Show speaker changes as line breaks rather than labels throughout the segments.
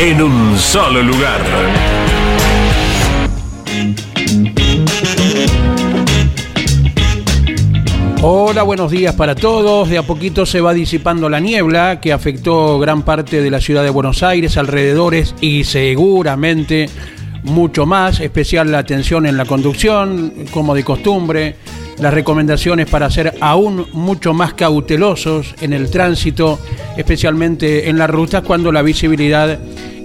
en un solo lugar.
Hola, buenos días para todos. De a poquito se va disipando la niebla que afectó gran parte de la ciudad de Buenos Aires, alrededores y seguramente mucho más, especial la atención en la conducción, como de costumbre, las recomendaciones para ser aún mucho más cautelosos en el tránsito, especialmente en las rutas cuando la visibilidad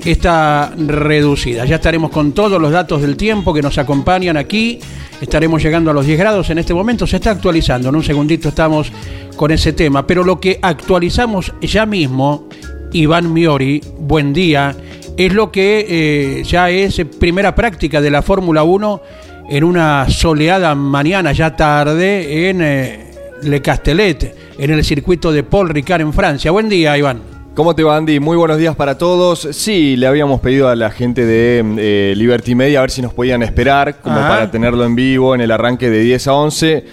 está reducida. Ya estaremos con todos los datos del tiempo que nos acompañan aquí. Estaremos llegando a los 10 grados en este momento. Se está actualizando. En un segundito estamos con ese tema. Pero lo que actualizamos ya mismo, Iván Miori, buen día, es lo que eh, ya es primera práctica de la Fórmula 1 en una soleada mañana ya tarde en eh, Le Castellet, en el circuito de Paul Ricard en Francia. Buen día, Iván.
¿Cómo te va, Andy? Muy buenos días para todos. Sí, le habíamos pedido a la gente de eh, Liberty Media a ver si nos podían esperar, como
Ajá.
para tenerlo en vivo en el arranque de 10 a 11.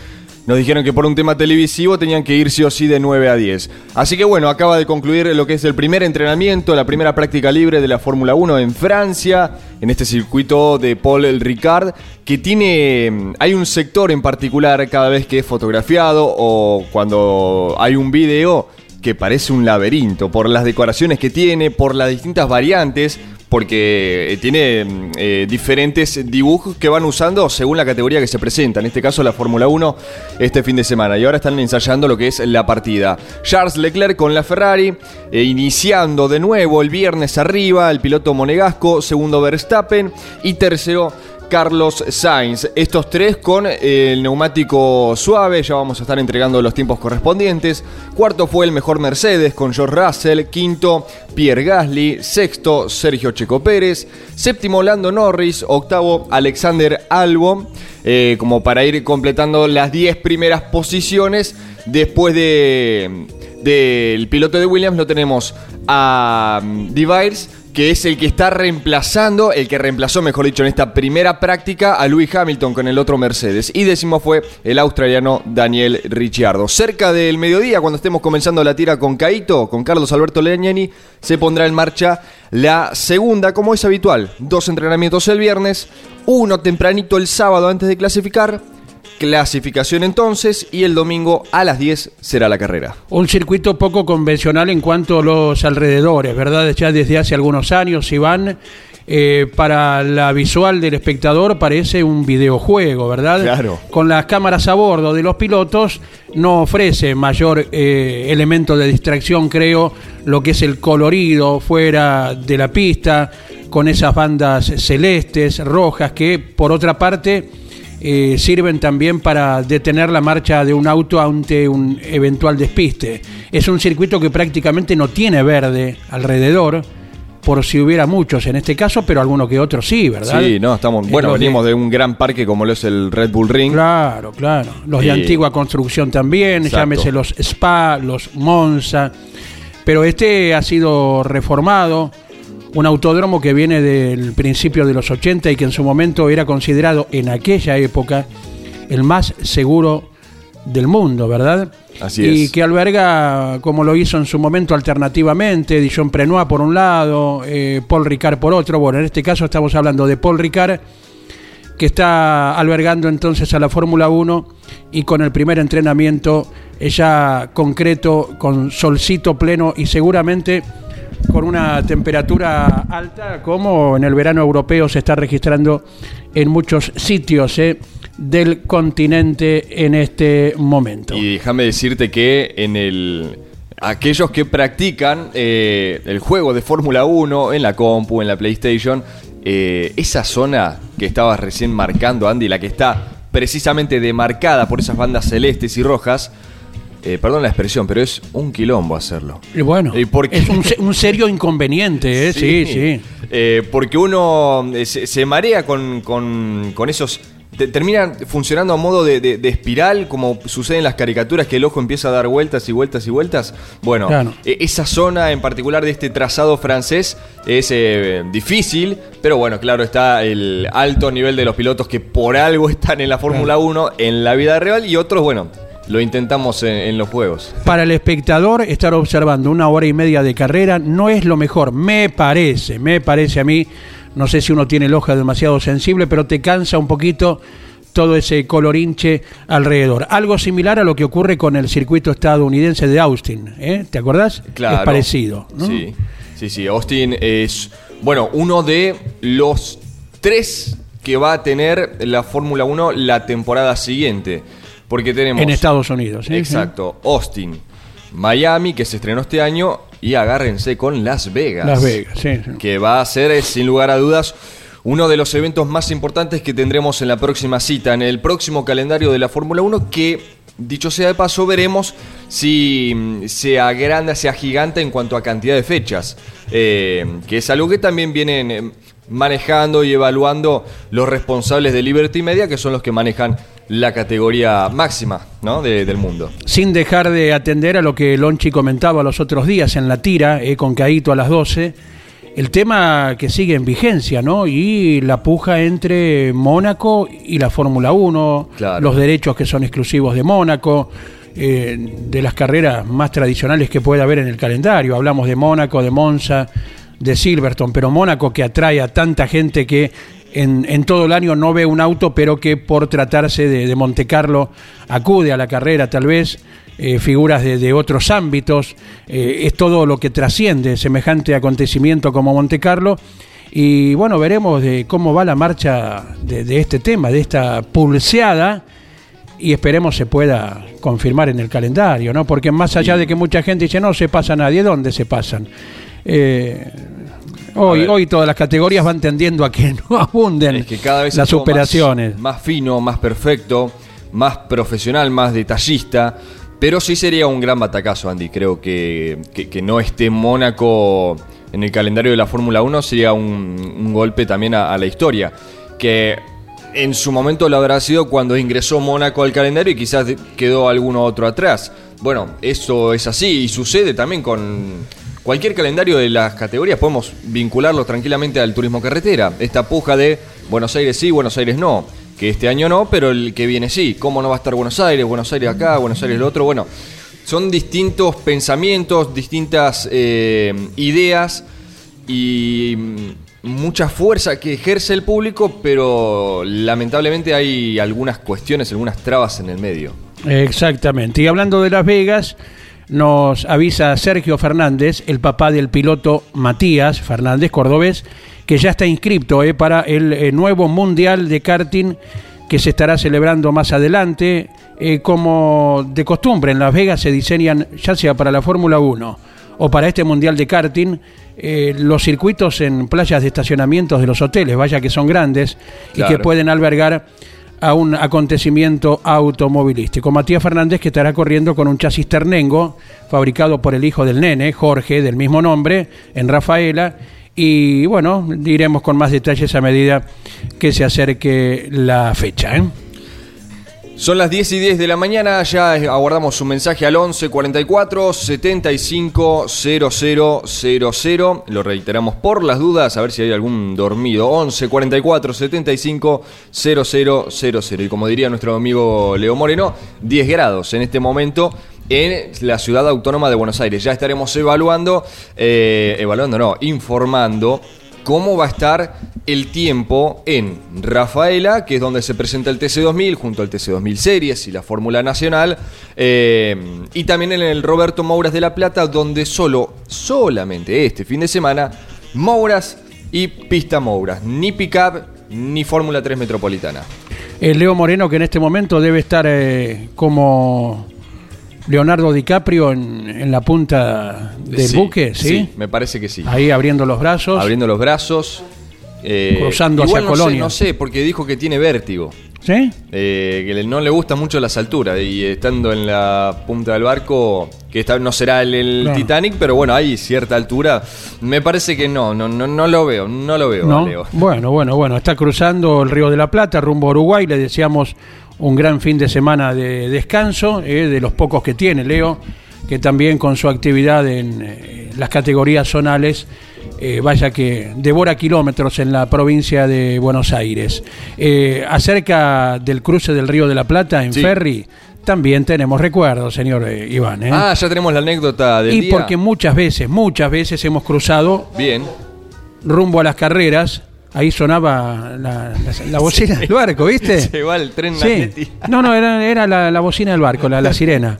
Nos dijeron que por un tema televisivo tenían que ir sí o sí de 9 a 10. Así que bueno, acaba de concluir lo que es el primer entrenamiento, la primera práctica libre de la Fórmula 1 en Francia, en este circuito de Paul Ricard, que tiene. Hay un sector en particular cada vez que es fotografiado o cuando hay un video que parece un laberinto por las decoraciones que tiene, por las distintas variantes, porque eh, tiene mm, eh, diferentes dibujos que van usando según la categoría que se presenta. En este caso la Fórmula 1 este fin de semana. Y ahora están ensayando lo que es la partida. Charles Leclerc con la Ferrari, eh, iniciando de nuevo el viernes arriba, el piloto monegasco, segundo Verstappen y tercero Carlos Sainz. Estos tres con eh, el neumático suave, ya vamos a estar entregando los tiempos correspondientes. Cuarto fue el mejor Mercedes con George Russell. Quinto, Pierre Gasly. Sexto, Sergio Checo Pérez. Séptimo, Lando Norris. Octavo, Alexander Albon. eh, como para ir completando las 10 primeras posiciones. Después de del piloto de Williams lo tenemos a um, Device, que es el que está reemplazando, el que reemplazó, mejor dicho, en esta primera práctica a Lewis Hamilton con el otro Mercedes. Y décimo fue el australiano Daniel Ricciardo. Cerca del mediodía, cuando estemos comenzando la tira con Caito, con Carlos Alberto Legnani, se pondrá en marcha la segunda, como es habitual. Dos entrenamientos el viernes, uno tempranito el sábado antes de clasificar. Clasificación entonces y el domingo a las 10 será la carrera.
Un circuito poco convencional en cuanto a los alrededores, ¿verdad? Ya desde hace algunos años, Iván, eh, para la visual del espectador parece un videojuego, ¿verdad?
Claro.
Con las cámaras a bordo de los pilotos no ofrece mayor eh, elemento de distracción, creo, lo que es el colorido fuera de la pista, con esas bandas celestes, rojas, que por otra parte eh, sirven también para detener la marcha de un auto ante un eventual despiste. Es un circuito que prácticamente no tiene verde alrededor, por si hubiera muchos en este caso, pero alguno que otro sí, ¿verdad?
Sí, no, estamos.
Es
Bueno, venimos de un gran parque como lo es el Red Bull Ring.
Claro, claro. Los de antigua construcción también,
Exacto.
llámese los Spa, los Monza. Pero este ha sido reformado, un autódromo que viene del principio de los 80 y que en su momento era considerado en aquella época el más seguro del mundo, ¿verdad?
Así
y
es.
que alberga, como lo hizo en su momento alternativamente, Dijon Prenois por un lado, eh, Paul Ricard por otro. Bueno, en este caso estamos hablando de Paul Ricard, que está albergando entonces a la Fórmula 1 y con el primer entrenamiento eh, ya concreto, con solcito pleno y seguramente con una temperatura alta como en el verano europeo se está registrando en muchos sitios eh, del continente en este momento.
Y déjame decirte que en el aquellos que practican eh, el juego de Fórmula 1 en la compu, en la PlayStation, eh, esa zona que estabas recién marcando, Andy, la que está precisamente demarcada por esas bandas celestes y rojas, eh, perdón la expresión, pero es un quilombo hacerlo.
Y bueno,
¿Y qué?
es un, se- un serio inconveniente, ¿eh? sí, sí.
Eh, porque uno eh, se, se marea con, con- con esos... te- termina funcionando a modo de, de- de espiral, como sucede en las caricaturas, que el ojo empieza a dar vueltas y vueltas y vueltas. Bueno,
Claro.
e- esa zona en particular de este trazado francés es eh, difícil, pero bueno, claro, está el alto nivel de los pilotos que por algo están en la Fórmula 1 en la vida real y otros, bueno, lo intentamos en, en los juegos.
Para el espectador, estar observando una hora y media de carrera no es lo mejor, me parece, me parece a mí. No sé si uno tiene el ojo demasiado sensible, pero te cansa un poquito todo ese colorinche alrededor. Algo similar a lo que ocurre con el circuito estadounidense de Austin, ¿eh? ¿te acordás?
Claro.
Es parecido. ¿no?
Sí, sí, sí. Austin es, bueno, uno de los tres que va a tener la Fórmula 1 la temporada siguiente. Porque tenemos...
En Estados Unidos. ¿sí?
Exacto. Austin, Miami, que se estrenó este año, y agárrense con Las Vegas.
Las Vegas, sí, sí.
Que va a ser, eh, sin lugar a dudas, uno de los eventos más importantes que tendremos en la próxima cita, en el próximo calendario de la Fórmula 1, que, dicho sea de paso, veremos si mm, se agranda, se agiganta en cuanto a cantidad de fechas. Eh, que es algo que también vienen eh, manejando y evaluando los responsables de Liberty Media, que son los que manejan la categoría máxima ¿no? de- del mundo.
sin dejar de atender a lo que Lonchi comentaba los otros días en la tira, eh, con Caíto a las 12, el tema que sigue en vigencia, ¿no? Y la puja entre Mónaco y la Fórmula 1,
Claro.
los derechos que son exclusivos de Mónaco, eh, de las carreras más tradicionales que puede haber en el calendario. Hablamos de Mónaco, de Monza, de Silverstone, pero Mónaco que atrae a tanta gente que en, en todo el año no ve un auto, pero que por tratarse de, de Monte Carlo acude a la carrera tal vez, eh, figuras de, de otros ámbitos, eh, es todo lo que trasciende semejante acontecimiento como Monte Carlo. Y bueno, veremos de cómo va la marcha de, de este tema, de esta pulseada, y esperemos se pueda confirmar en el calendario, ¿no? Porque más allá de que mucha gente dice, no se pasa nadie, ¿dónde se pasan? Eh, hoy, hoy todas las categorías van tendiendo a que no abunden
Es que cada vez
las operaciones.
Más, más fino, más perfecto, más profesional, más detallista. Pero sí sería un gran batacazo, Andy. Creo que, que, que no esté Mónaco en el calendario de la Fórmula 1 sería un, un golpe también a, a la historia. Que en su momento lo habrá sido cuando ingresó Mónaco al calendario y quizás quedó alguno otro atrás. Bueno, eso es así y sucede también con cualquier calendario de las categorías. Podemos vincularlo tranquilamente al turismo carretera. Esta puja de Buenos Aires sí, Buenos Aires no. Que este año no, pero el que viene sí. ¿Cómo no va a estar Buenos Aires? Buenos Aires acá, Buenos Aires lo otro. Bueno, son distintos pensamientos, distintas eh, ideas y mm, mucha fuerza que ejerce el público, pero lamentablemente hay algunas cuestiones, algunas trabas en el medio.
Exactamente. Y hablando de Las Vegas, nos avisa Sergio Fernández, el papá del piloto Matías Fernández, cordobés, que ya está inscripto eh, para el eh, nuevo Mundial de Karting que se estará celebrando más adelante. Eh, como de costumbre, en Las Vegas se diseñan, ya sea para la Fórmula 1 o para este Mundial de Karting, los circuitos en playas de estacionamientos de los hoteles, vaya que son grandes y que pueden albergar a un acontecimiento automovilístico. Matías Fernández que estará corriendo con un chasis ternengo fabricado por el hijo del nene, Jorge, del mismo nombre, en Rafaela. Y bueno, diremos con más detalles a medida que se acerque la fecha. ¿eh?
Son las 10 y 10 de la mañana, ya aguardamos su mensaje al 11 44 75 0000. Lo reiteramos por las dudas, a ver si hay algún dormido. 11 44 75 0000. Y como diría nuestro amigo Leo Moreno, 10 grados en este momento en la ciudad autónoma de Buenos Aires. Ya estaremos evaluando, eh, evaluando, no, informando cómo va a estar el tiempo en Rafaela, que es donde se presenta el TC2000 junto al TC2000 Series y la Fórmula Nacional, eh, y también en el Roberto Mouras de La Plata, donde solo, solamente este fin de semana, Mouras y Pista Mouras, ni pickup ni Fórmula 3 Metropolitana.
El Leo Moreno que en este momento debe estar eh, como Leonardo DiCaprio en, en la punta del
Sí,
buque, ¿sí?
me parece que sí.
Ahí abriendo los brazos.
Abriendo los brazos. eh,
Cruzando
igual
hacia
no sé,
Colonia.
no sé, porque dijo que tiene vértigo.
¿Sí?
eh, que no le gustan mucho las alturas y estando en la punta del barco, que esta no será el. Titanic, pero bueno, hay cierta altura. Me parece que no, no, no, no lo veo, no lo veo,
¿No?
Leo.
Bueno, bueno, bueno. Está cruzando el Río de la Plata rumbo a Uruguay. Le deseamos un gran fin de semana de descanso, eh, de los pocos que tiene Leo, que también con su actividad en eh, las categorías zonales, eh, vaya que devora kilómetros en la provincia de Buenos Aires. Acerca del cruce del Río de la Plata en
Sí.
ferry, también tenemos recuerdos, señor Iván.
Ah, ya tenemos la anécdota del
y
día.
porque muchas veces, muchas veces hemos cruzado
Bien.
rumbo a las carreras, ahí sonaba la, la- la bocina del barco, ¿viste?
Se va el tren
Sí. No, no, era, era la, la bocina del barco, la, la sirena.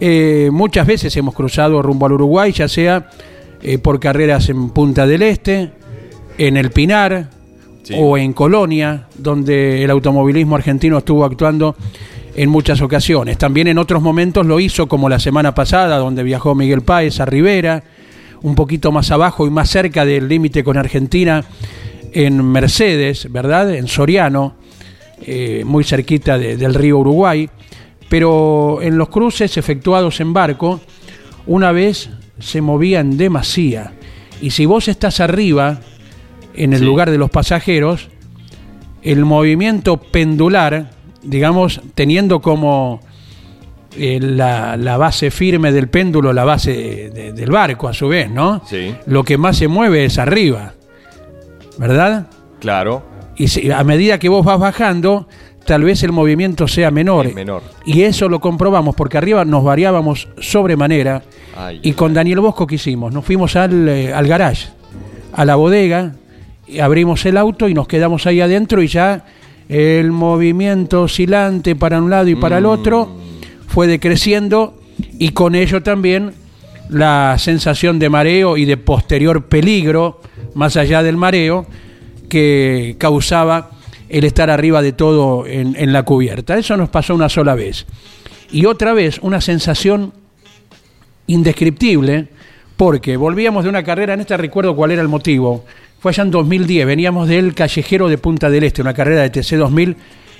Eh, muchas veces hemos cruzado rumbo al Uruguay, ya sea eh, por carreras en Punta del Este, en El Pinar
Sí.
o en Colonia, donde el automovilismo argentino estuvo actuando en muchas ocasiones. También en otros momentos lo hizo, como la semana pasada, donde viajó Miguel Páez a Rivera, un poquito más abajo y más cerca del límite con Argentina, en Mercedes, ¿verdad? En Soriano, eh, muy cerquita de- del río Uruguay. Pero en los cruces efectuados en barco, una vez se movía en demasía. Y si vos estás arriba, en el
Sí.
lugar de los pasajeros, el movimiento pendular, digamos, teniendo como eh, la, la base firme del péndulo, la base de- de- del barco a su vez, ¿no?
Sí.
Lo que más se mueve es arriba, ¿verdad?
Claro.
Y si- a medida que vos vas bajando, tal vez el movimiento sea menor.
Es menor.
Y eso lo comprobamos porque arriba nos variábamos sobremanera.
Ay,
y con Daniel Bosco, ¿qué hicimos? Nos fuimos al, eh, al garage, a la bodega, y abrimos el auto y nos quedamos ahí adentro y ya el movimiento oscilante para un lado y para el otro fue decreciendo y con ello también la sensación de mareo y de posterior peligro, más allá del mareo, que causaba el estar arriba de todo en, en la cubierta. Eso nos pasó una sola vez. Y otra vez una sensación indescriptible, porque volvíamos de una carrera, en esta recuerdo cuál era el motivo, fue allá en 2010, veníamos del callejero de Punta del Este, una carrera de TC 2000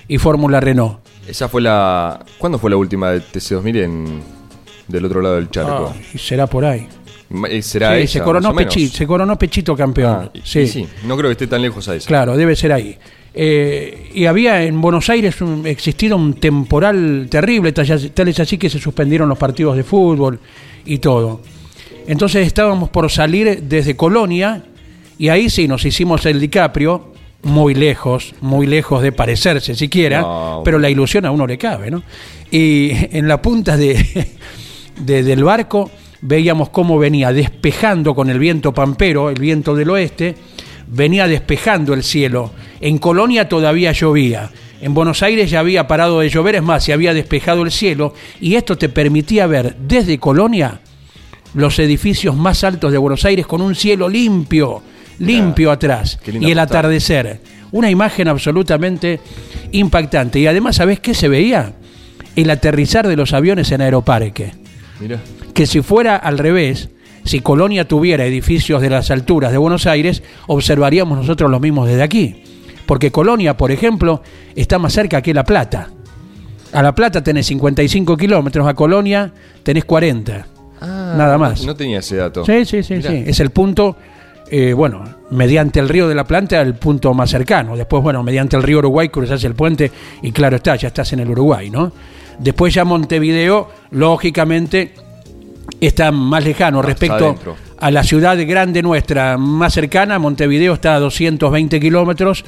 y Fórmula Renault.
Esa fue la. ¿Cuándo fue la última de TC2000 en, del otro lado del charco?
Ah, y será por ahí.
Eh, ¿Será
Sí,
esa,
se, coronó
o menos?
Pechi- se coronó Pechito campeón.
Ah,
sí.
sí, no creo que esté tan lejos a eso.
Claro, debe ser ahí. Eh, y había en Buenos Aires un- existido un temporal terrible, tal tal es así que se suspendieron los partidos de fútbol y todo. Entonces estábamos por salir desde Colonia y ahí sí nos hicimos el DiCaprio, muy lejos, muy lejos de parecerse siquiera,
No.
pero la ilusión a uno le cabe, ¿no? Y en la punta de, de- del barco veíamos cómo venía despejando con el viento pampero, el viento del oeste, venía despejando el cielo. En Colonia todavía llovía. En Buenos Aires ya había parado de llover, es más, se había despejado el cielo y esto te permitía ver desde Colonia los edificios más altos de Buenos Aires con un cielo limpio, limpio atrás
qué linda
y el atardecer. Una imagen absolutamente impactante. Y además, ¿sabés qué se veía? El aterrizar de los aviones en Aeroparque
Mira.
Que si fuera al revés, si Colonia tuviera edificios de las alturas de Buenos Aires, observaríamos nosotros los mismos desde aquí. Porque Colonia, por ejemplo, está más cerca que La Plata. A La Plata tenés 55 kilómetros, a Colonia tenés 40. Nada más.
No tenía ese dato.
Sí, sí, sí, sí. Es el punto, eh, bueno, mediante el río de la Plata, el punto más cercano. Después, bueno, mediante el río Uruguay cruzás el puente y claro está, ya estás en el Uruguay, ¿no? Después ya Montevideo, lógicamente, está más lejano respecto a la ciudad grande nuestra más cercana. Montevideo está a 220 kilómetros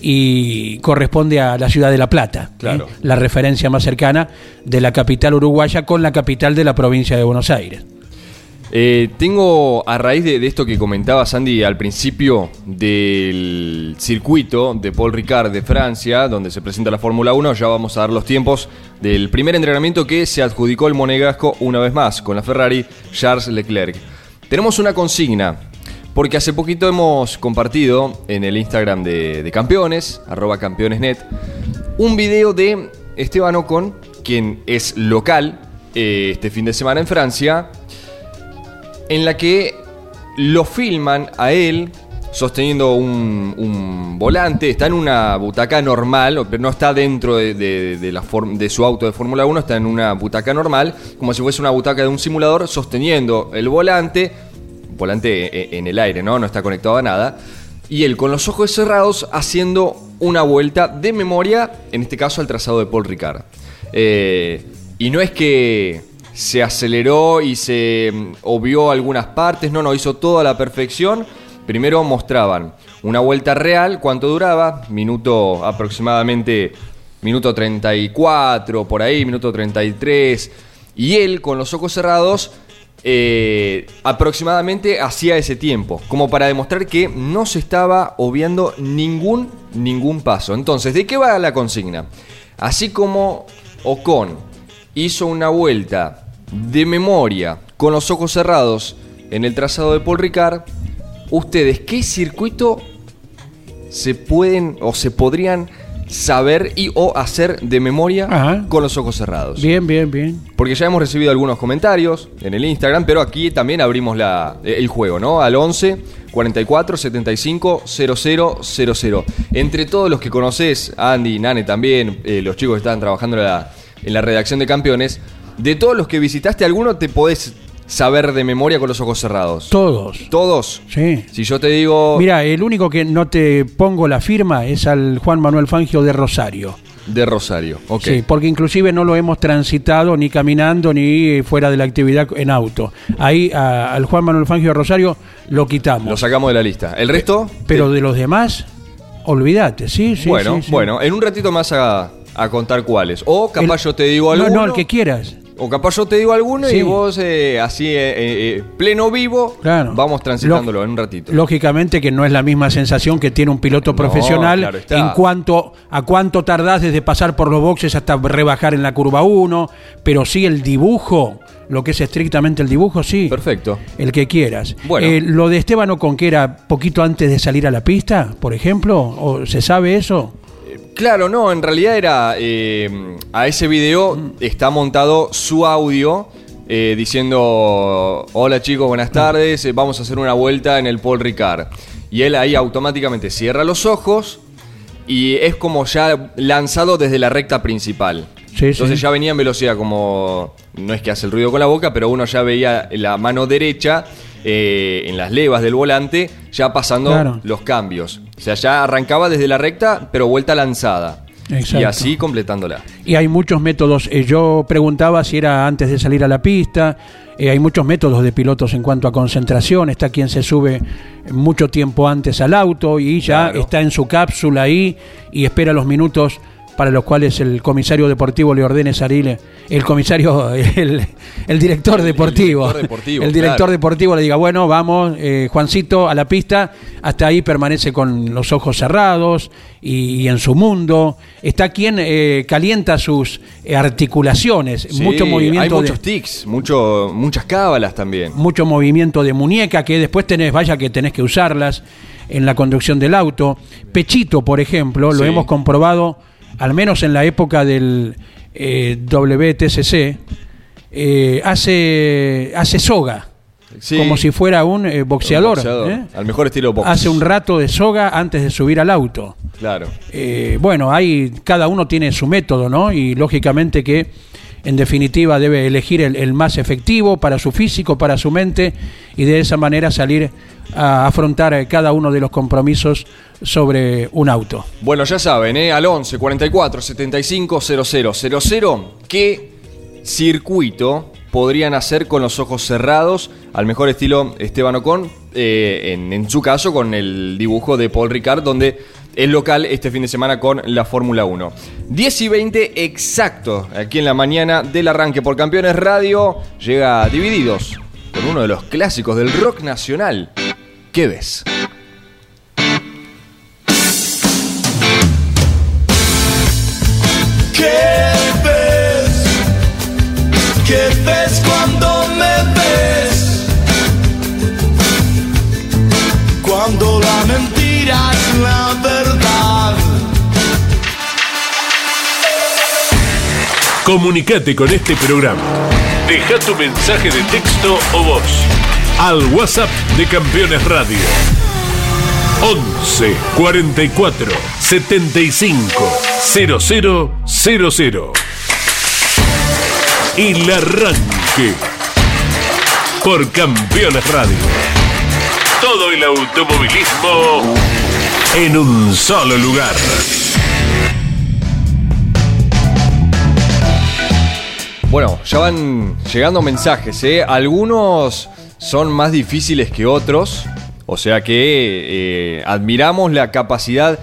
y corresponde a la ciudad de La Plata,
Claro.
¿eh? la referencia más cercana de la capital uruguaya con la capital de la provincia de Buenos Aires.
Eh, tengo, a raíz de, esto que comentaba Sandy al principio del circuito de Paul Ricard de Francia, donde se presenta la Fórmula 1, ya vamos a dar los tiempos del primer entrenamiento que se adjudicó el monegasco una vez más con la Ferrari Charles Leclerc. Tenemos una consigna. Porque hace poquito hemos compartido en el Instagram de, de campeones, arroba campeonesnet, un video de Esteban Ocon, quien es local eh, este fin de semana en Francia, en la que lo filman a él sosteniendo un, volante, está en una butaca normal, pero no está dentro de, su auto de Fórmula 1, está en una butaca normal, como si fuese una butaca de un simulador, sosteniendo el volante, volante e- en el aire, ¿no? No está conectado a nada. Y él con los ojos cerrados haciendo una vuelta de memoria, en este caso al trazado de Paul Ricard. Eh, y no es que se aceleró y se mm, obvió algunas partes, no, no, hizo todo a la perfección. Primero mostraban una vuelta real, cuánto duraba, minuto aproximadamente, minuto 34, por ahí, minuto 33. Y él, con los ojos cerrados, eh, aproximadamente hacía ese tiempo, como para demostrar que no se estaba obviando ningún, ningún paso. Entonces, ¿de qué va la consigna? Así como Ocon hizo una vuelta de memoria con los ojos cerrados en el trazado de Paul Ricard, ustedes, ¿qué circuito se pueden o se podrían saber y o hacer de memoria
Ajá.
con los ojos cerrados?
Bien, bien, bien.
Porque ya hemos recibido algunos comentarios en el Instagram, pero aquí también abrimos la, el juego, ¿no? Al 11 44 75 00 00. Entre todos los que conoces, Andy, Nane también, eh, los chicos que estaban trabajando en la, en la redacción de campeones, de todos los que visitaste, ¿alguno te podés saber de memoria con los ojos cerrados?
Todos.
¿Todos?
Sí.
Si yo te digo
Mira, el único que no te pongo la firma es al Juan Manuel Fangio de Rosario.
de Rosario, ok.
Sí, porque inclusive no lo hemos transitado ni caminando ni fuera de la actividad en auto. Ahí a- al Juan Manuel Fangio de Rosario lo quitamos.
Lo sacamos de la lista. ¿El resto?
Pero de los demás, olvídate, sí, sí.
bueno,
sí, sí.
bueno, en un ratito más a, a contar cuáles. O capaz
El-
yo te digo
No,
alguno.
no, el que quieras.
O capaz yo te digo alguno
Sí.
y vos eh, así, eh, eh, eh, pleno vivo,
Claro.
vamos transitándolo
Lo-
en un ratito.
Lógicamente que no es la misma sensación que tiene un piloto
No,
profesional
claro
en cuanto a cuánto tardás desde pasar por los boxes hasta rebajar en la curva 1, pero sí el dibujo, lo que es estrictamente el dibujo, sí.
Perfecto.
El que quieras.
Bueno.
Eh, lo de Esteban Ocon, que era poquito antes de salir a la pista, por ejemplo, ¿o ¿se sabe eso?
Claro, no, en realidad era. eh, a ese video está montado su audio eh, diciendo: Hola chicos, buenas tardes, eh, vamos a hacer una vuelta en el Paul Ricard. Y él ahí automáticamente cierra los ojos y es como ya lanzado desde la recta principal.
Sí,
Entonces
sí.
ya venía en velocidad como. No es que hace el ruido con la boca, pero uno ya veía la mano derecha eh, en las levas del volante, ya pasando
Claro.
los cambios. O sea, ya arrancaba desde la recta, pero vuelta lanzada.
Exacto.
Y así completándola.
Y hay muchos métodos. Eh, yo preguntaba si era antes de salir a la pista. Eh, hay muchos métodos de pilotos en cuanto a concentración. Está quien se sube mucho tiempo antes al auto y ya
Claro.
está en su cápsula ahí y espera los minutos para los cuales el comisario deportivo le ordene salir. El comisario, el, el director deportivo.
director deportivo,
El director
claro.
deportivo le diga, bueno, vamos, eh, Juancito, a la pista. Hasta ahí permanece con los ojos cerrados y, y en su mundo. Está quien eh, calienta sus articulaciones.
Sí,
mucho movimiento
Hay
de-
muchos tics, mucho, muchas cábalas también.
mucho movimiento de muñeca que después tenés, vaya que tenés que usarlas en la conducción del auto. Pechito, por ejemplo, lo hemos comprobado, al menos en la época del eh, WTCC, eh, hace, hace soga,
Sí.
como si fuera un eh, boxeador.
Boxeador,
¿eh?
Al mejor estilo box.
Hace un rato de soga antes de subir al auto.
Claro.
Eh, bueno, hay, cada uno tiene su método, ¿no? Y lógicamente que en definitiva debe elegir el, el más efectivo para su físico, para su mente, y de esa manera salir a afrontar eh, cada uno de los compromisos sobre un auto.
Bueno, ya saben, ¿eh? al 11 44 75 00 00, ¿qué circuito podrían hacer con los ojos cerrados? Al mejor estilo Esteban Ocon, eh, en, en su caso con el dibujo de Paul Ricard, donde es local este fin de semana con la Fórmula 1. 10 y 20 exacto, aquí en la mañana del arranque por Campeones Radio, llega Divididos con uno de los clásicos del rock nacional quedes.
¿Qué ves? ¿Qué ves cuando me ves? Cuando la mentira es la verdad.
Comunicate con este programa. Deja tu mensaje de texto o voz al WhatsApp de Campeones Radio. 11 44 75 0000. El arranque por Campeones Radio. Todo el automovilismo en un solo lugar.
Bueno, ya van llegando mensajes, ¿eh? Algunos son más difíciles que otros, o sea que eh, admiramos la capacidad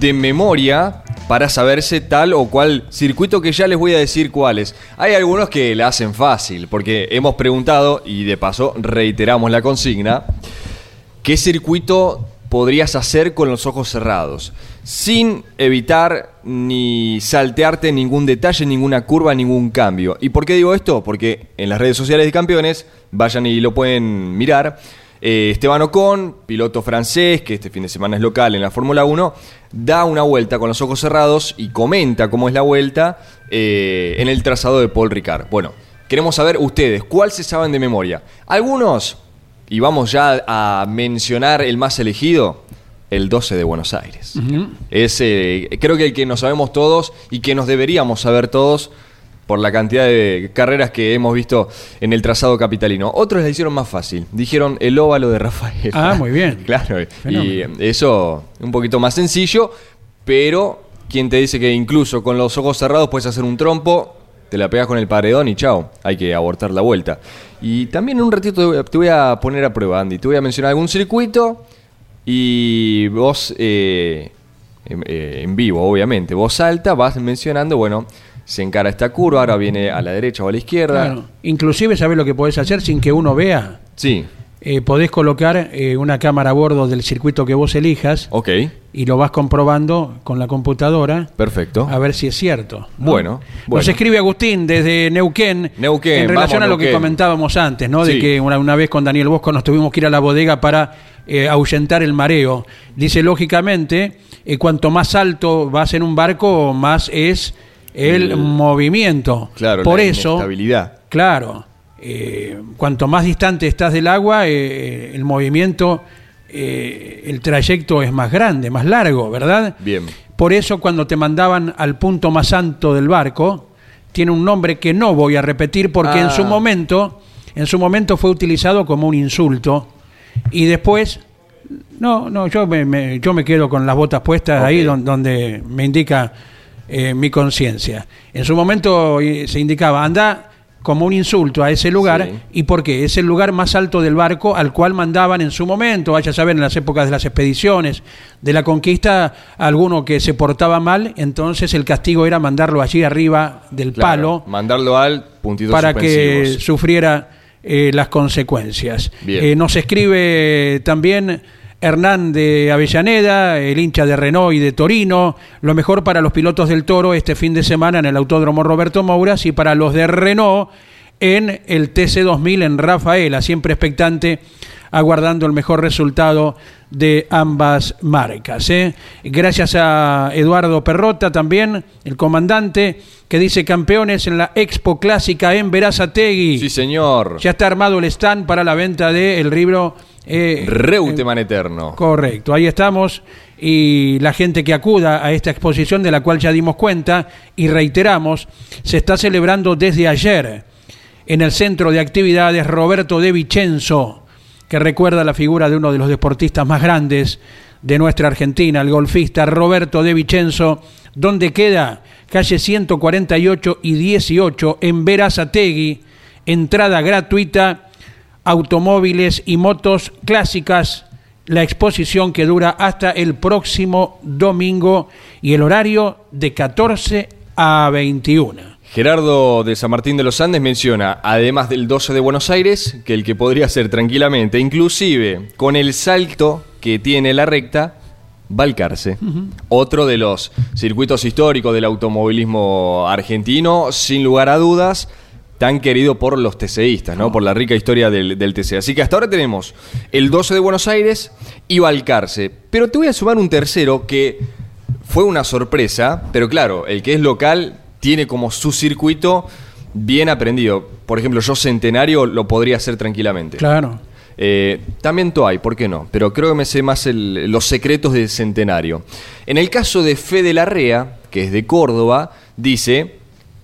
de memoria para saberse tal o cual circuito que ya les voy a decir cuáles. Hay algunos que la hacen fácil, porque hemos preguntado, y de paso reiteramos la consigna, ¿qué circuito podrías hacer con los ojos cerrados? Sin evitar ni saltearte ningún detalle, ninguna curva, ningún cambio. ¿Y por qué digo esto? Porque en las redes sociales de campeones, vayan y lo pueden mirar, eh, Esteban Ocon, piloto francés, que este fin de semana es local en la Fórmula 1, da una vuelta con los ojos cerrados y comenta cómo es la vuelta eh, en el trazado de Paul Ricard. Bueno, queremos saber ustedes, ¿cuál se saben de memoria? Algunos, y vamos ya a mencionar el más elegido, el 12 de Buenos Aires. Es, eh, creo que el que nos sabemos todos y que nos deberíamos saber todos por la cantidad de carreras que hemos visto en el trazado capitalino. Otros la hicieron más fácil. Dijeron el óvalo de Rafael.
Ah, muy bien.
claro. Y
Fenómeno.
eso un poquito más sencillo, pero quien te dice que incluso con los ojos cerrados puedes hacer un trompo, te la pegas con el paredón y chao, hay que abortar la vuelta. Y también en un ratito te voy a- poner a prueba, Andy. Te voy a mencionar algún circuito y vos, eh, en, eh, en vivo, obviamente, vos alta, vas mencionando, bueno, se encara esta curva, ahora viene a la derecha o a la izquierda.
Claro. Inclusive, ¿sabes lo que podés hacer sin que uno vea?
Sí,
Eh, podés colocar eh, una cámara a bordo del circuito que vos elijas
ok,
y lo vas comprobando con la computadora
perfecto.
a ver si es cierto. ¿no?
Bueno, bueno.
Nos escribe Agustín desde Neuquén,
Neuquén,
en relación
vamos,
a lo que comentábamos antes, ¿no? De que una, una vez con Daniel Bosco nos tuvimos que ir a la bodega para eh, ahuyentar el mareo. Dice, lógicamente, eh, cuanto más alto vas en un barco, más es el,
El-
movimiento.
Claro,
Por
la
eso. Claro, eh, cuanto más distante estás del agua, eh, el movimiento, eh, el trayecto es más grande, más largo, ¿verdad?
Bien.
Por eso cuando te mandaban al punto más alto del barco, tiene un nombre que no voy a repetir porque en
Ah.
su momento, en su momento fue utilizado como un insulto y después no, no, yo me, me- yo me quedo con las botas puestas ahí don- donde me indica eh, mi conciencia. En su momento se indicaba, anda como un insulto a ese lugar.
Sí.
¿Y por qué? Es el lugar más alto del barco al cual mandaban en su momento, vaya a saber, en las épocas de las expediciones, de la conquista, alguno que se portaba mal, entonces el castigo era mandarlo allí arriba del
Claro,
palo
Mandarlo al puntito
para que sufriera eh, las consecuencias. Eh, nos escribe también Hernán de Avellaneda, el hincha de Renault y de Torino. Lo mejor para los pilotos del Toro este fin de semana en el Autódromo Roberto Mouras y para los de Renault en el TC2000 en Rafaela, siempre expectante, aguardando el mejor resultado de ambas marcas. ¿eh? Gracias a Eduardo Perrota también, el comandante, que dice campeones en la Expo Clásica en Verazategui.
Sí, señor.
Ya está armado el stand para la venta del libro. eh,
Reuteman Eterno.
Correcto, ahí estamos. Y la gente que acuda a esta exposición, de la cual ya dimos cuenta y reiteramos, se está celebrando desde ayer en el Centro de Actividades Roberto de Vicenzo, que recuerda la figura de uno de los deportistas más grandes de nuestra Argentina, el golfista Roberto de Vicenzo, donde queda calle 148 y 18 en Verazategui, entrada gratuita automóviles y motos clásicas. La exposición que dura hasta el próximo domingo y el horario de 14 a 21.
Gerardo de San Martín de los Andes menciona, además del 12 de Buenos Aires, que el que podría ser tranquilamente, inclusive con el salto que tiene la recta, Balcarce. Otro de los circuitos históricos del automovilismo argentino, sin lugar a dudas, tan querido por los TCistas, ¿no? Por la rica historia del, del TC. Así que hasta ahora tenemos el 12 de Buenos Aires y Balcarce. Pero te voy a sumar un tercero que fue una sorpresa, pero claro, el que es local tiene como su circuito bien aprendido. Por ejemplo, yo Centenario lo podría hacer tranquilamente.
Claro.
Eh, también Toay, ¿por qué no? Pero creo que me sé más el- los secretos del centenario. En el caso de Fede Larrea, que es de Córdoba, dice,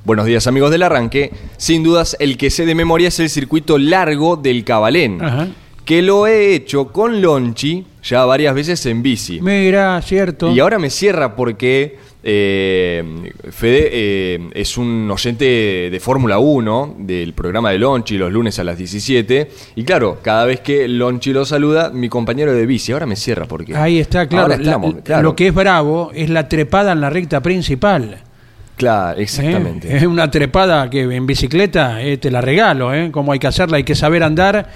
buenos días amigos del arranque, sin dudas el que sé de memoria es el circuito largo del Cabalén,
Ajá.
que lo he hecho con Lonchi ya varias veces en bici.
Mira, cierto.
Y ahora me cierra porque eh, Fede eh, es un oyente de Fórmula 1, del programa de Lonchi, los lunes a las 17. Y claro, cada vez que Lonchi lo saluda, mi compañero de bici, ahora me cierra porque...
Ahí está, claro.
Estamos.
Lo que es bravo es la trepada en la recta principal.
Claro,
¿eh?
exactamente.
Es una trepada que en bicicleta eh, te la regalo, ¿eh? Cómo hay que hacerla, hay que saber andar,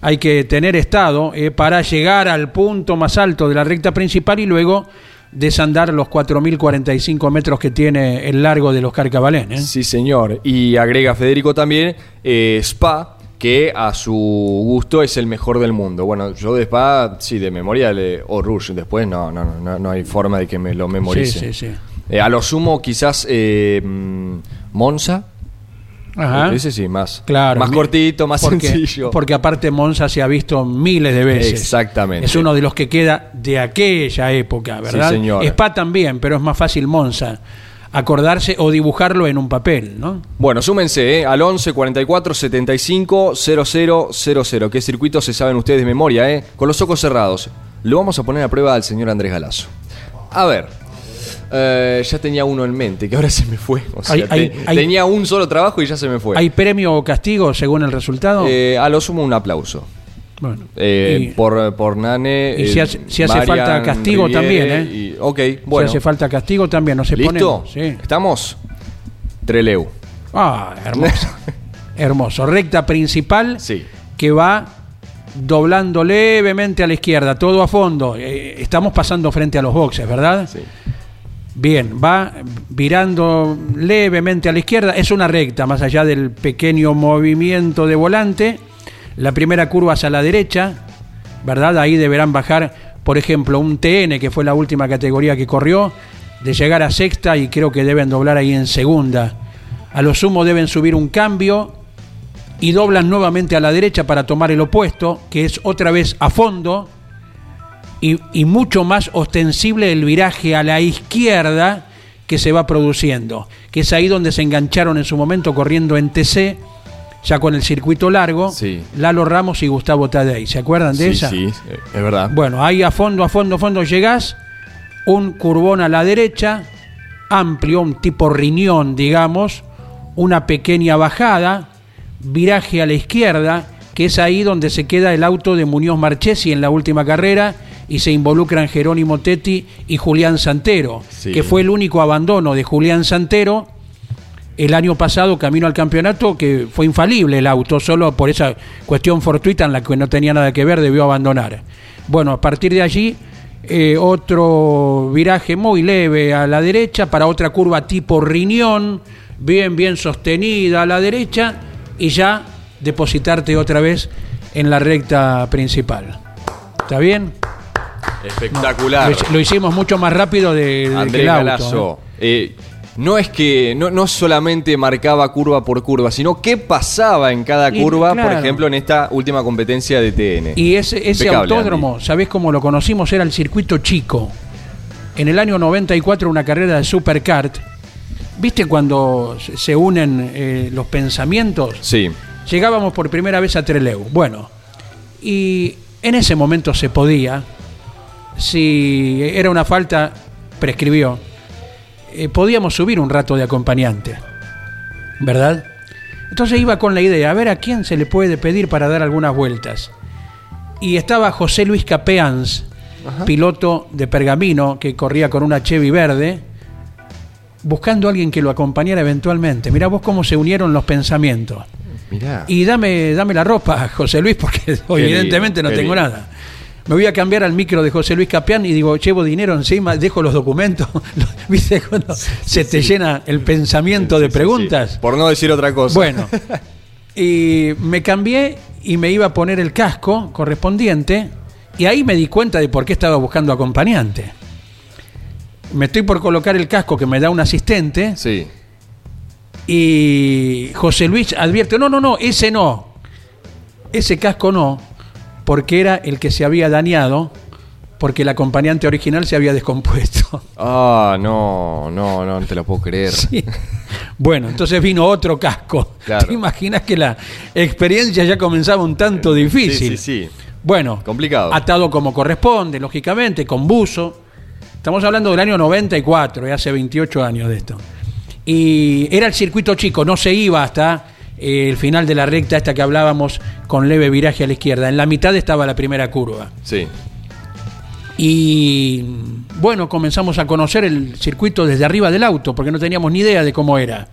hay que tener estado eh, para llegar al punto más alto de la recta principal y luego desandar los 4.045 metros que tiene el largo de los Carcabalén. ¿eh?
Sí, señor. Y agrega Federico también eh, Spa, que a su gusto es el mejor del mundo. Bueno, yo de Spa, sí, de memoria, le, o Rush, después no, no, no, no hay forma de que me lo memorice.
Sí, sí, sí.
Eh, a lo sumo, quizás eh, mm, Monza.
Ajá.
Ese sí, más,
Claro.
más cortito, más
porque,
sencillo.
Porque aparte Monza se ha visto miles de veces.
Exactamente.
Es uno de los que queda de aquella época, ¿verdad?
Sí, señor.
Spa también, pero es más fácil Monza. Acordarse o dibujarlo en un papel, ¿no?
Bueno, súmense eh, al 11 44 75 0000. ¿Qué circuitos se saben ustedes de memoria? Eh? Con los ojos cerrados. Lo vamos a poner a prueba al señor Andrés Galazo. A ver. Eh, ya tenía uno en mente, que ahora se me fue. O sea,
Hay-
te-
hay- hay-
tenía un solo trabajo y ya se me fue.
¿Hay premio o castigo según el resultado?
Eh, a lo sumo un aplauso.
bueno.
Eh,
y
por, por Nane.
y si
eh,
hace- si hace
Marian
falta castigo también, ¿eh?
y- ok,
si
bueno.
hace falta castigo también, no se
¿Listo?
ponemos. Sí.
¿Estamos? Treleu.
Ah, hermoso. hermoso. Recta principal
Sí.
que va doblando levemente a la izquierda, todo a fondo. Eh, estamos pasando frente a los boxes, ¿verdad?
Sí.
Bien, va virando levemente a la izquierda. Es una recta, más allá del pequeño movimiento de volante. La primera curva es a la derecha, ¿verdad? Ahí deberán bajar, por ejemplo, un TN, que fue la última categoría que corrió, de llegar a sexta y creo que deben doblar ahí en segunda. A lo sumo deben subir un cambio y doblan nuevamente a la derecha para tomar el opuesto, que es otra vez a fondo y, y mucho más ostensible el viraje a la izquierda que se va produciendo, que es ahí donde se engancharon en su momento corriendo en TC, ya con el circuito largo,
Sí.
Lalo Ramos y Gustavo Tadei. ¿Se acuerdan de
Sí,
esa?
sí, es verdad.
Bueno, ahí a fondo, a fondo, a fondo llegás, un curvón a la derecha, amplio, un tipo riñón, digamos, una pequeña bajada, viraje a la izquierda, que es ahí donde se queda el auto de Muñoz Marchesi en la última carrera y se involucran Jerónimo Tetti y Julián Santero,
Sí.
que fue el único abandono de Julián Santero el año pasado camino al campeonato que fue infalible el auto, solo por esa cuestión fortuita en la que no tenía nada que ver debió abandonar. Bueno, a partir de allí eh, otro viraje muy leve a la derecha para otra curva tipo riñón, bien, bien sostenida a la derecha y ya depositarte otra vez en la recta principal. ¿Está bien?
Espectacular.
Lo, hic- lo hicimos mucho más rápido de,
Andrés Galazo.
¿eh?
no es que no, no solamente marcaba curva por curva, sino qué pasaba en cada curva, por ejemplo, en esta última competencia de TN.
Y ese, ese autódromo, ¿sabés cómo lo conocimos? Era el circuito chico. En el año 94, una carrera de Superkart. ¿Viste cuando se- se unen eh, los pensamientos?
Sí,
Llegábamos por primera vez a Treleu. Bueno, y en ese momento se podía, si era una falta, prescribió, eh, podíamos subir un rato de acompañante, ¿verdad? Entonces iba con la idea, a ver a quién se le puede pedir para dar algunas vueltas. Y estaba José Luis Capeans, piloto de Pergamino, que corría con una Chevy verde, buscando a alguien que lo acompañara eventualmente. Mirá vos cómo se unieron los pensamientos.
mirá.
Y dame, dame la ropa, José Luis, porque evidentemente no tengo nada. Me voy a cambiar al micro de José Luis Capián y digo, llevo dinero encima, dejo los documentos. ¿Viste cuando se te llena el pensamiento
Sí,
de
sí,
preguntas?
sí. Por no decir otra cosa.
Bueno, y me cambié y me iba a poner el casco correspondiente y ahí me di cuenta de por qué estaba buscando acompañante. Me estoy por colocar el casco que me da un asistente
Sí.
Y José Luis advierte, no, no, no, ese no. Ese casco no, porque era el que se había dañado, porque el acompañante original se había descompuesto.
Ah, no, no, no te lo puedo creer.
Sí. Bueno, entonces vino otro casco.
Claro.
¿Te imaginas que la experiencia ya comenzaba un tanto difícil?
Sí, sí, sí.
Bueno,
Complicado.
atado como corresponde, lógicamente, con buzo. Estamos hablando del año 94, eh, hace 28 años de esto. Y era el circuito chico, no se iba hasta el final de la recta esta que hablábamos con leve viraje a la izquierda. En la mitad estaba la primera curva.
Sí.
Y bueno, comenzamos a conocer el circuito desde arriba del auto, porque no teníamos ni idea de cómo era.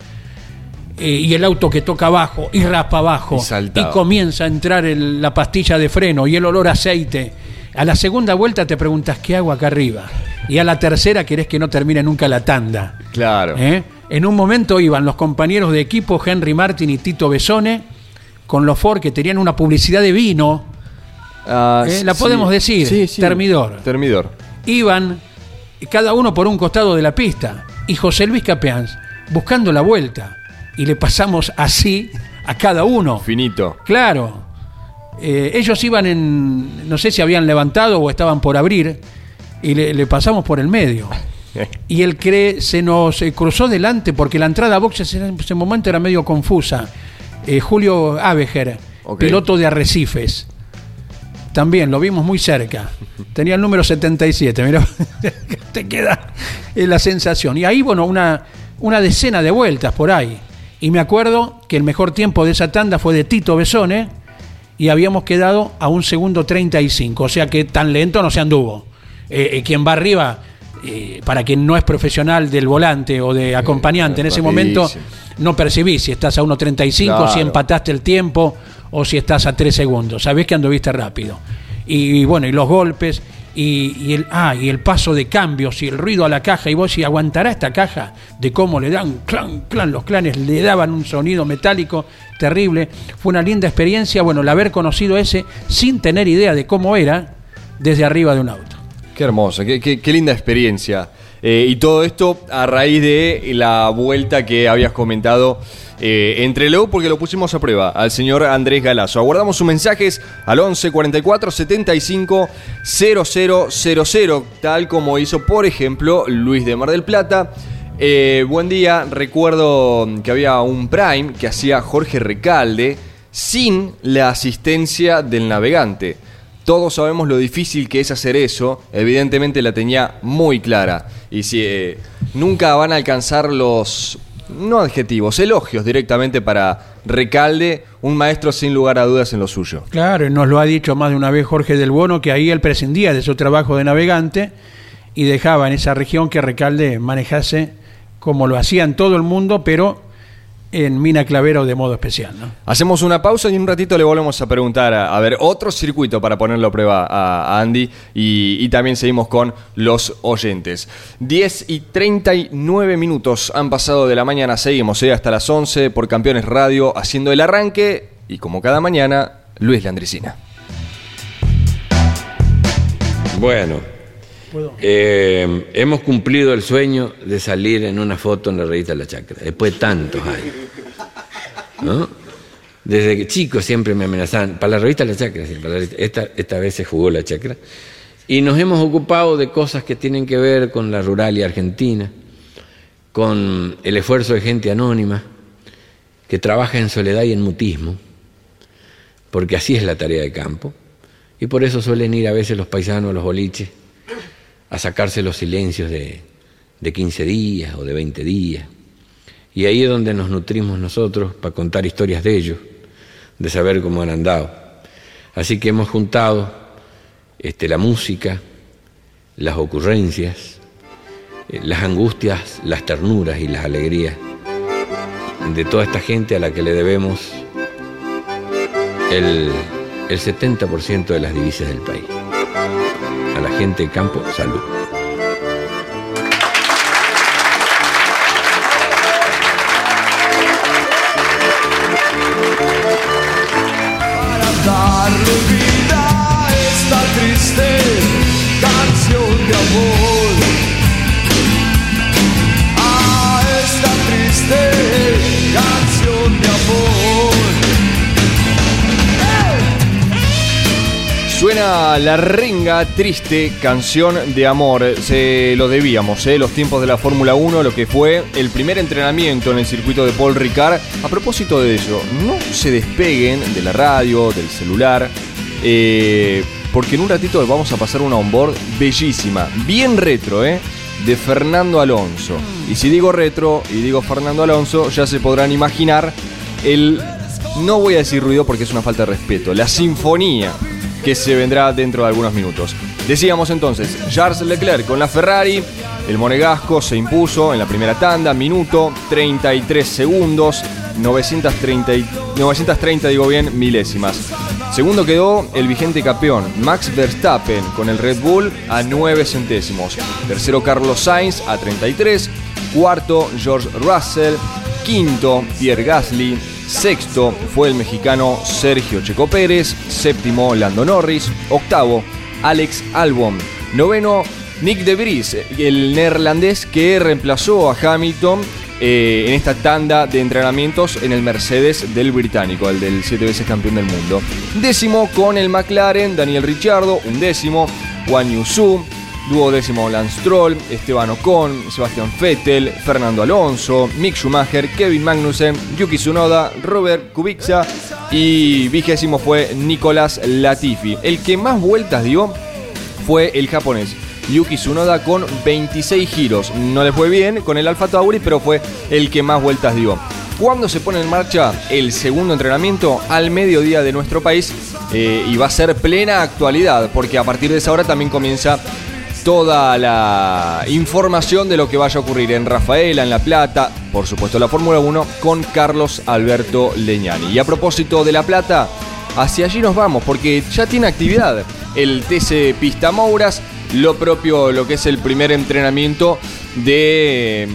Eh, y el auto que toca abajo y raspa abajo
Y
comienza a entrar el- la pastilla de freno y el olor a aceite. A la segunda vuelta te preguntas qué hago acá arriba. Y a la tercera querés que no termine nunca la tanda.
Claro.
¿Eh? En un momento iban los compañeros de equipo Henry Martin y Tito Besone con los Ford que tenían una publicidad de vino.
Ah,
Eh,
sí,
la podemos decir,
Sí, sí.
Termidor.
Termidor.
iban cada uno por un costado de la pista y José Luis Capeans buscando la vuelta y le pasamos así a cada uno.
Finito.
Claro. Eh, ellos iban en, no sé si habían levantado o estaban por abrir y le, le pasamos por el medio. Y el que se nos eh, cruzó delante porque la entrada a boxes en ese momento era medio confusa. Eh, Julio Abeger,
Ok.
piloto de Arrecifes. También lo vimos muy cerca. Tenía el número 77, mira, te queda eh, la sensación. Y ahí, bueno, una, una decena de vueltas por ahí. Y me acuerdo que el mejor tiempo de esa tanda fue de Tito Besone y habíamos quedado a un segundo 35. O sea que tan lento no se anduvo. Eh, eh, quien va arriba, eh, para quien no es profesional del volante o de acompañante en ese momento, no percibís si estás a 1.35, si empataste el tiempo o si estás a 3 segundos. Sabés que anduviste rápido. Y, y bueno, y los golpes, y, y el, ah, y el paso de cambios, y el ruido a la caja, y vos si aguantará esta caja de cómo le dan clan, clan, los clanes le daban un sonido metálico terrible. Fue una linda experiencia, bueno, el haber conocido ese sin tener idea de cómo era desde arriba de un auto.
Qué hermosa, qué, qué- qué linda experiencia. Eh, y todo esto a raíz de la vuelta que habías comentado eh, entre Low, porque lo pusimos a prueba al señor Andrés Galazo. Aguardamos sus mensajes al 11 44 75 0000, tal como hizo, por ejemplo, Luis de Mar del Plata. Eh, buen día, recuerdo que había un Prime que hacía Jorge Recalde sin la asistencia del navegante. Todos sabemos lo difícil que es hacer eso. Evidentemente la tenía muy clara. Y si eh, nunca van a alcanzar los, no adjetivos, elogios directamente para Recalde, un maestro sin lugar a dudas en lo suyo.
Claro, y nos lo ha dicho más de una vez Jorge del Bono, que ahí él prescindía de su trabajo de navegante y dejaba en esa región que Recalde manejase como lo hacía en todo el mundo, pero en Mina Clavero de modo especial. ¿no?
Hacemos una pausa y en un ratito le volvemos a preguntar, a, a ver, otro circuito para ponerlo a prueba a, a Andy y, y también seguimos con los oyentes. 10 y 39 minutos han pasado de la mañana, seguimos eh, hasta las 11 por Campeones Radio haciendo el arranque y como cada mañana, Luis Landricina.
Bueno, eh, hemos cumplido el sueño de salir en una foto en la revista La Chacra, después de tantos años. ¿no? Desde que chico siempre me amenazaban, para la revista La Chacra, sí, para la revista- esta, esta vez se jugó La Chacra, y nos hemos ocupado de cosas que tienen que ver con la ruralia argentina, con el esfuerzo de gente anónima, que trabaja en soledad y en mutismo, porque así es la tarea de campo, y por eso suelen ir a veces los paisanos los boliches a sacarse los silencios de, de 15 días o de 20 días. Y ahí es donde nos nutrimos nosotros para contar historias de ellos, de saber cómo han andado. Así que hemos juntado este, la música, las ocurrencias, eh, las angustias, las ternuras y las alegrías de toda esta gente a la que le debemos el, el 70% de las divisas del país. Gente de campo, salud.
La renga triste canción de amor. Se lo debíamos, ¿eh? los tiempos de la Fórmula 1, lo que fue el primer entrenamiento en el circuito de Paul Ricard. A propósito de eso, no se despeguen de la radio, del celular, eh, porque en un ratito vamos a pasar una onboard bellísima, bien retro, ¿eh? de Fernando Alonso. Y si digo retro y digo Fernando Alonso, ya se podrán imaginar el no voy a decir ruido porque es una falta de respeto, la sinfonía que se vendrá dentro de algunos minutos. Decíamos entonces, Charles Leclerc con la Ferrari, el monegasco se impuso en la primera tanda, minuto 33 segundos, 930, 930 digo bien, milésimas. Segundo quedó el vigente campeón, Max Verstappen, con el Red Bull a 9 centésimos. Tercero Carlos Sainz a 33. Cuarto George Russell. Quinto Pierre Gasly. Sexto fue el mexicano Sergio Checo Pérez. Séptimo Lando Norris. Octavo Alex Albon. Noveno Nick de Vries, el neerlandés que reemplazó a Hamilton eh, en esta tanda de entrenamientos en el Mercedes del británico, el del siete veces campeón del mundo. Décimo con el McLaren, Daniel Ricciardo, un décimo, Juan Yusu, duodécimo Lance Stroll, Esteban Ocon, Sebastián Vettel, Fernando Alonso, Mick Schumacher, Kevin Magnussen, Yuki Tsunoda, Robert Kubica y vigésimo fue Nicolás Latifi. El que más vueltas dio fue el japonés Yuki Tsunoda con 26 giros. No le fue bien con el Alfa Tauri, pero fue el que más vueltas dio. ¿Cuándo se pone en marcha el segundo entrenamiento? Al mediodía de nuestro país eh, y va a ser plena actualidad, porque a partir de esa hora también comienza toda la información de lo que vaya a ocurrir en Rafaela, en La Plata, por supuesto la Fórmula 1, con Carlos Alberto Leñani. Y a propósito de La Plata, hacia allí nos vamos, porque ya tiene actividad el TC Pista Mouras lo propio, lo que es el primer entrenamiento de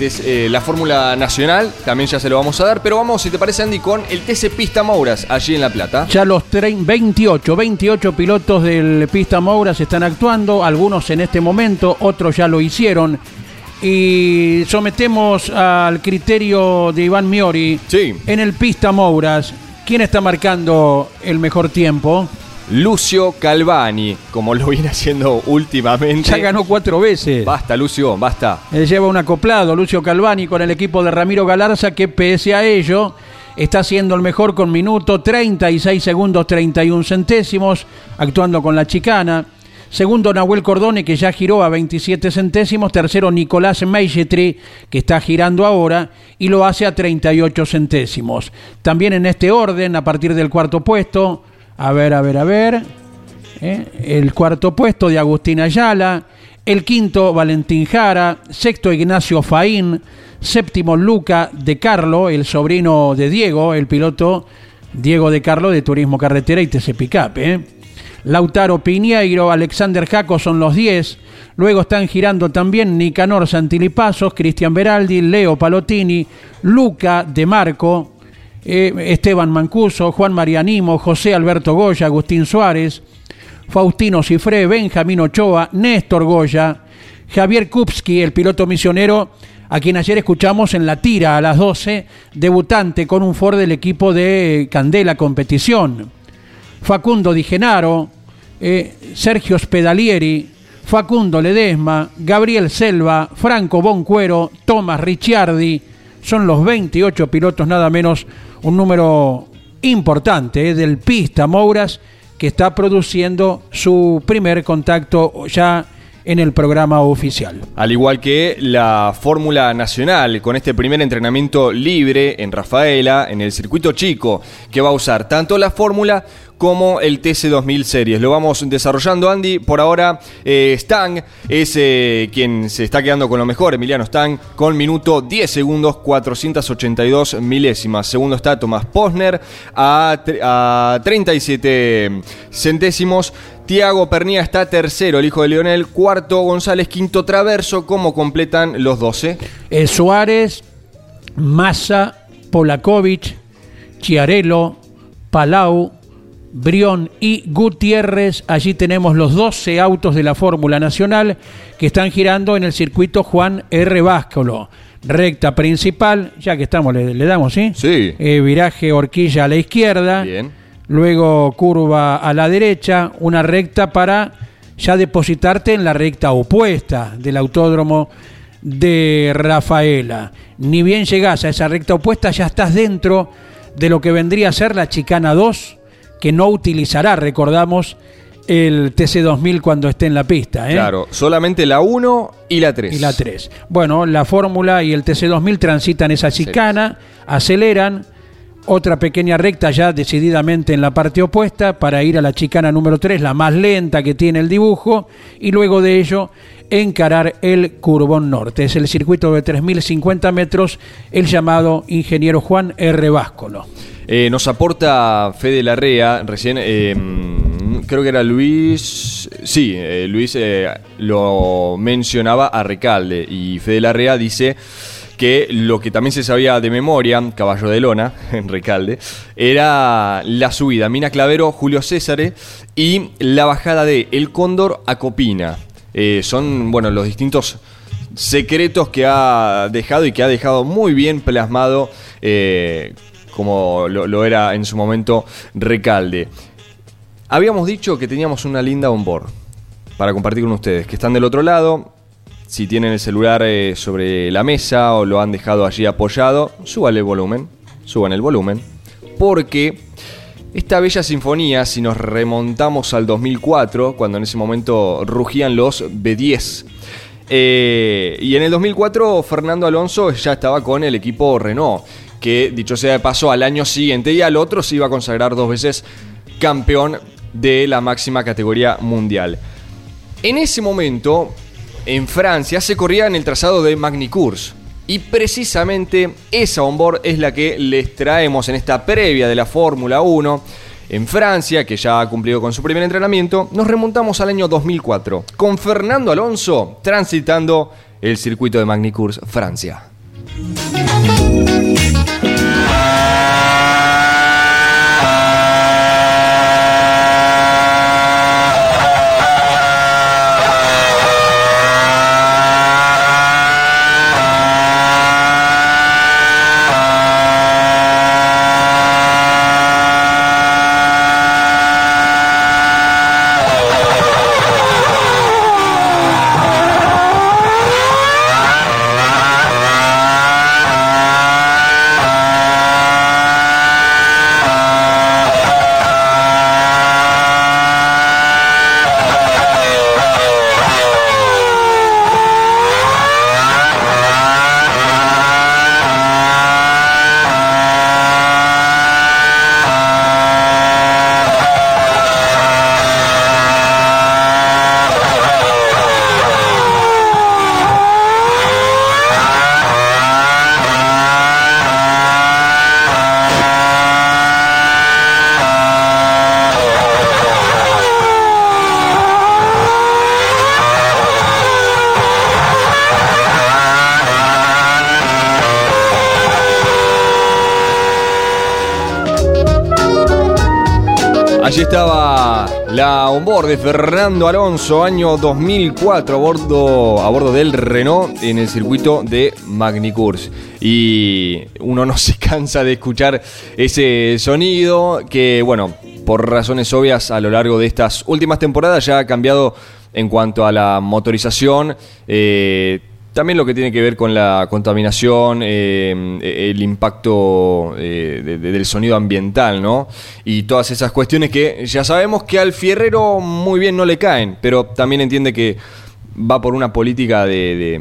eh, la Fórmula Nacional, también ya se lo vamos a dar, pero vamos, si te parece Andy, con el TC Pista Mouras, allí en La Plata.
Ya los 28, 28 pilotos del Pista Mouras están actuando, algunos en este momento, otros ya lo hicieron. Y sometemos al criterio de Iván Miori
sí.
en el Pista Mouras. ¿Quién está marcando el mejor tiempo?
Lucio Calvani, como lo viene haciendo últimamente.
Ya ganó cuatro veces.
Basta, Lucio, basta.
Él lleva un acoplado, Lucio Calvani, con el equipo de Ramiro Galarza, que pese a ello está siendo el mejor con minuto 36 segundos 31 centésimos, actuando con la chicana. Segundo, Nahuel Cordone, que ya giró a 27 centésimos. Tercero, Nicolás Meigetri, que está girando ahora y lo hace a 38 centésimos. También en este orden, a partir del cuarto puesto, a ver, a ver, a ver. ¿eh? El cuarto puesto de Agustín Ayala. El quinto, Valentín Jara. Sexto, Ignacio Faín. Séptimo, Luca de Carlo, el sobrino de Diego, el piloto Diego de Carlo de Turismo Carretera y TC Picap. ¿eh? Lautaro Piñeiro, Alexander Jaco son los 10. Luego están girando también Nicanor Santilipasos, Cristian Beraldi, Leo Palotini, Luca de Marco, eh, Esteban Mancuso, Juan Marianimo, José Alberto Goya, Agustín Suárez, Faustino Cifré, Benjamín Ochoa, Néstor Goya, Javier Kupski, el piloto misionero, a quien ayer escuchamos en la tira a las 12, debutante con un Ford del equipo de Candela Competición. Facundo Di Genaro, eh, Sergio Spedalieri, Facundo Ledesma, Gabriel Selva, Franco Boncuero, Tomás Ricciardi, son los 28 pilotos nada menos un número importante eh, del Pista Mouras que está produciendo su primer contacto ya en el programa oficial.
Al igual que la Fórmula Nacional, con este primer entrenamiento libre en Rafaela, en el circuito chico, que va a usar tanto la Fórmula como el TC2000 Series. Lo vamos desarrollando, Andy. Por ahora, eh, Stang es eh, quien se está quedando con lo mejor, Emiliano Stang, con minuto 10 segundos 482 milésimas. Segundo está Tomás Posner a, a 37 centésimos. Tiago Pernía está tercero, el hijo de Leonel. Cuarto, González, quinto Traverso. ¿Cómo completan los 12?
Eh, Suárez, Massa, Polakovic, Chiarello, Palau, Brión y Gutiérrez. Allí tenemos los 12 autos de la Fórmula Nacional que están girando en el circuito Juan R. Váscolo. Recta principal, ya que estamos, le, le damos, ¿sí?
Sí.
Eh, viraje horquilla a la izquierda.
Bien.
luego curva a la derecha, una recta para ya depositarte en la recta opuesta del autódromo de Rafaela. Ni bien llegás a esa recta opuesta, ya estás dentro de lo que vendría a ser la chicana 2, que no utilizará, recordamos, el TC2000 cuando esté en la pista. ¿eh?
Claro, solamente la 1 y la 3.
Y la 3. Bueno, la Fórmula y el TC2000 transitan esa chicana, aceleran, otra pequeña recta ya decididamente en la parte opuesta para ir a la chicana número 3, la más lenta que tiene el dibujo, y luego de ello encarar el Curbón Norte. Es el circuito de 3.050 metros, el llamado ingeniero Juan R. Váscolo.
Eh, nos aporta Fede Larrea, recién, eh, creo que era Luis, sí, eh, Luis lo mencionaba a Recalde y Fede Larrea dice que lo que también se sabía de memoria, Caballo de Lona, en Recalde, era la subida Mina Clavero, Julio César y la bajada de El Cóndor a Copina. Son, bueno, los distintos secretos que ha dejado y que ha dejado muy bien plasmado como lo, era en su momento Recalde. Habíamos dicho que teníamos una linda onboard para compartir con ustedes, que están del otro lado. Si tienen el celular eh, sobre la mesa o lo han dejado allí apoyado, súbale el volumen, suban el volumen, porque esta bella sinfonía, si nos remontamos al 2004, cuando en ese momento rugían los B10, eh, y en el 2004 Fernando Alonso ya estaba con el equipo Renault, que dicho sea de paso al año siguiente y al otro se iba a consagrar dos veces campeón de la máxima categoría mundial. En ese momento, en Francia, se corría en el trazado de Magny-Cours. Y precisamente esa onboard es la que les traemos en esta previa de la Fórmula 1. En Francia, que ya ha cumplido con su primer entrenamiento, nos remontamos al año 2004, con Fernando Alonso transitando el circuito de Magny-Cours Francia. Allí estaba la onboard de Fernando Alonso, año 2004, a bordo, a bordo del Renault en el circuito de Magny-Cours. Y uno no se cansa de escuchar ese sonido que, bueno, por razones obvias a lo largo de estas últimas temporadas ya ha cambiado en cuanto a la motorización. eh, también lo que tiene que ver con la contaminación, eh, el impacto eh, de- de- del sonido ambiental, ¿no? Y todas esas cuestiones que ya sabemos que al fierrero muy bien no le caen, pero también entiende que va por una política de,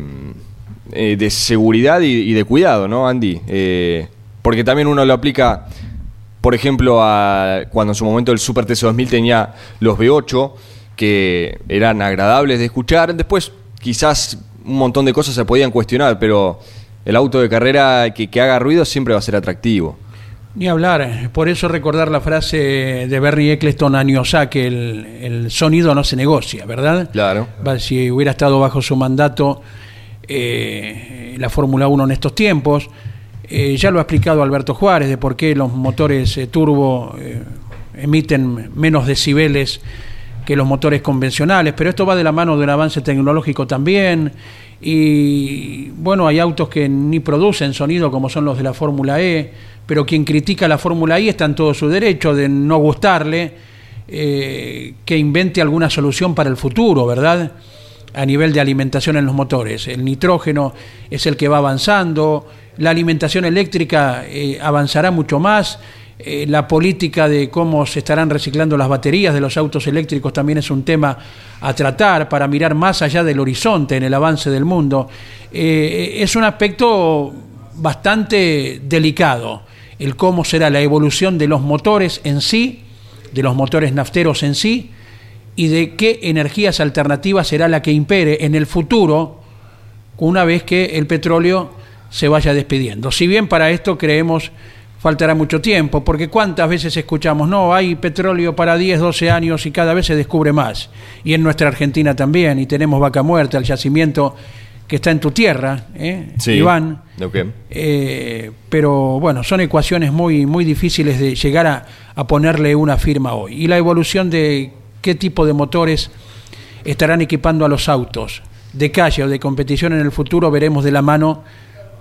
de, eh, seguridad y, de cuidado, ¿no, Andy? Eh, porque también uno lo aplica, por ejemplo, a cuando en su momento el Super TC2000 tenía los V8, que eran agradables de escuchar, después quizás un montón de cosas se podían cuestionar, pero el auto de carrera que, que haga ruido siempre va a ser atractivo.
Ni hablar, eh, por eso recordar la frase de Berry Eccleston años que el, el sonido no se negocia, ¿verdad?
Claro.
Si hubiera estado bajo su mandato eh, la Fórmula 1 en estos tiempos, eh, ya lo ha explicado Alberto Juárez de por qué los motores eh, turbo emiten menos decibeles que los motores convencionales, pero esto va de la mano de un avance tecnológico también. Y bueno, hay autos que ni producen sonido como son los de la Fórmula E, pero quien critica la Fórmula E está en todo su derecho de no gustarle, eh, que invente alguna solución para el futuro, ¿verdad? A nivel de alimentación en los motores. El nitrógeno es el que va avanzando, la alimentación eléctrica eh, avanzará mucho más eh, la política de cómo se estarán reciclando las baterías de los autos eléctricos también es un tema a tratar para mirar más allá del horizonte en el avance del mundo. Eh, es un aspecto bastante delicado el cómo será la evolución de los motores en sí, de los motores nafteros en sí, y de qué energías alternativas será la que impere en el futuro una vez que el petróleo se vaya despidiendo. Si bien para esto creemos faltará mucho tiempo, porque cuántas veces escuchamos, no, hay petróleo para 10, 12 años y cada vez se descubre más. Y en nuestra Argentina también, y tenemos vaca muerta, el yacimiento que está en tu tierra, ¿eh? Iván. Eh, pero bueno, son ecuaciones muy, muy difíciles de llegar a, a ponerle una firma hoy. Y la evolución de qué tipo de motores estarán equipando a los autos de calle o de competición en el futuro, veremos de la mano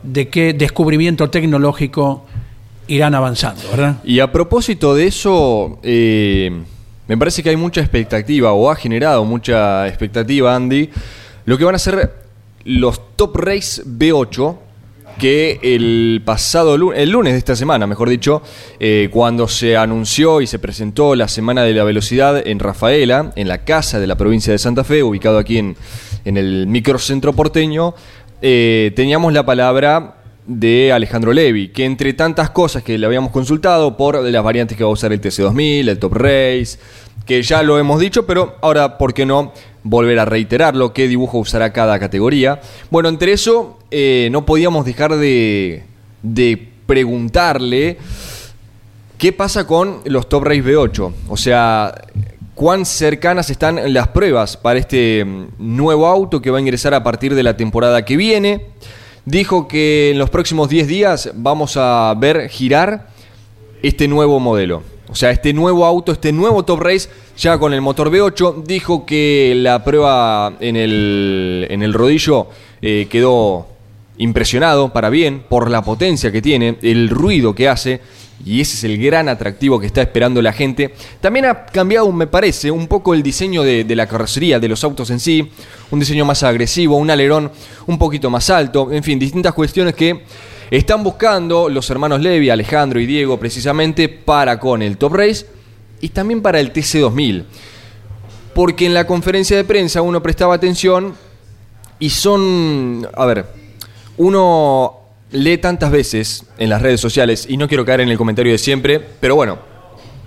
de qué descubrimiento tecnológico irán avanzando, ¿verdad?
Y a propósito de eso, eh, me parece que hay mucha expectativa, o ha generado mucha expectativa, Andy, lo que van a ser los Top Race B8, que el pasado lunes, el lunes de esta semana, mejor dicho, eh, cuando se anunció y se presentó la Semana de la Velocidad en Rafaela, en la casa de la provincia de Santa Fe, ubicado aquí en, en el microcentro porteño, eh, teníamos la palabra de Alejandro Levi, que entre tantas cosas que le habíamos consultado por las variantes que va a usar el TC2000, el Top Race, que ya lo hemos dicho, pero ahora, ¿por qué no volver a reiterarlo? ¿Qué dibujo usará cada categoría? Bueno, entre eso, eh, no podíamos dejar de, de preguntarle qué pasa con los Top Race V8. O sea, cuán cercanas están las pruebas para este mm, nuevo auto que va a ingresar a partir de la temporada que viene dijo que en los próximos 10 días vamos a ver girar este nuevo modelo. O sea, este nuevo auto, este nuevo Top Race, ya con el motor V8, dijo que la prueba en el, en el rodillo eh, quedó impresionado para bien por la potencia que tiene, el ruido que hace y ese es el gran atractivo que está esperando la gente. También ha cambiado, me parece, un poco el diseño de, la carrocería, de los autos en sí, un diseño más agresivo, un alerón un poquito más alto, en fin, distintas cuestiones que están buscando los hermanos Levi, Alejandro y Diego precisamente para con el Top Race y también para el TC2000. Porque en la conferencia de prensa uno prestaba atención y son, a ver, uno lee tantas veces en las redes sociales, y no quiero caer en el comentario de siempre, pero bueno,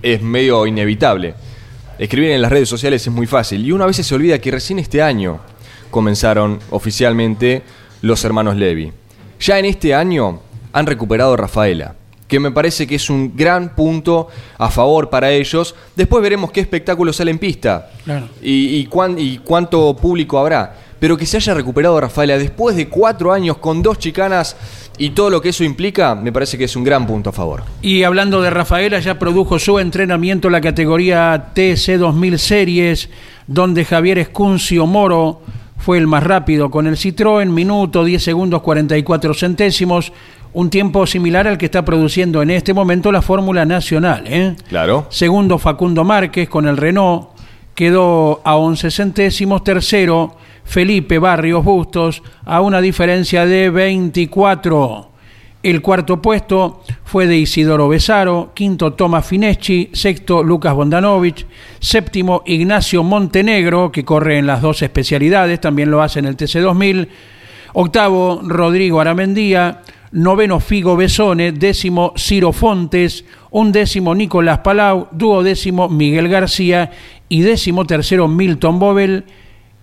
es medio inevitable. Escribir en las redes sociales es muy fácil, y uno a veces se olvida que recién este año comenzaron oficialmente los hermanos Levi. Ya en este año han recuperado a Rafaela, que me parece que es un gran punto a favor para ellos. Después veremos qué espectáculo sale en pista y, y cuánto público habrá. Pero que se haya recuperado Rafaela después de cuatro años con dos chicanas y todo lo que eso implica, me parece que es un gran punto a favor.
Y hablando de Rafaela, ya produjo su entrenamiento en la categoría TC 2000 Series, donde Javier Escuncio Moro fue el más rápido con el Citroën, minuto 10 segundos 44 centésimos, un tiempo similar al que está produciendo en este momento la Fórmula Nacional. ¿eh?
Claro.
Segundo Facundo Márquez con el Renault, quedó a 11 centésimos, tercero Felipe Barrios Bustos a una diferencia de 24. El cuarto puesto fue de Isidoro Besaro, quinto Tomás Fineschi, sexto Lucas Bondanovich, séptimo Ignacio Montenegro, que corre en las dos especialidades, también lo hace en el TC2000, octavo Rodrigo Aramendía, noveno Figo Besone, décimo Ciro Fontes, undécimo Nicolás Palau, duodécimo Miguel García y décimo tercero Milton Bobel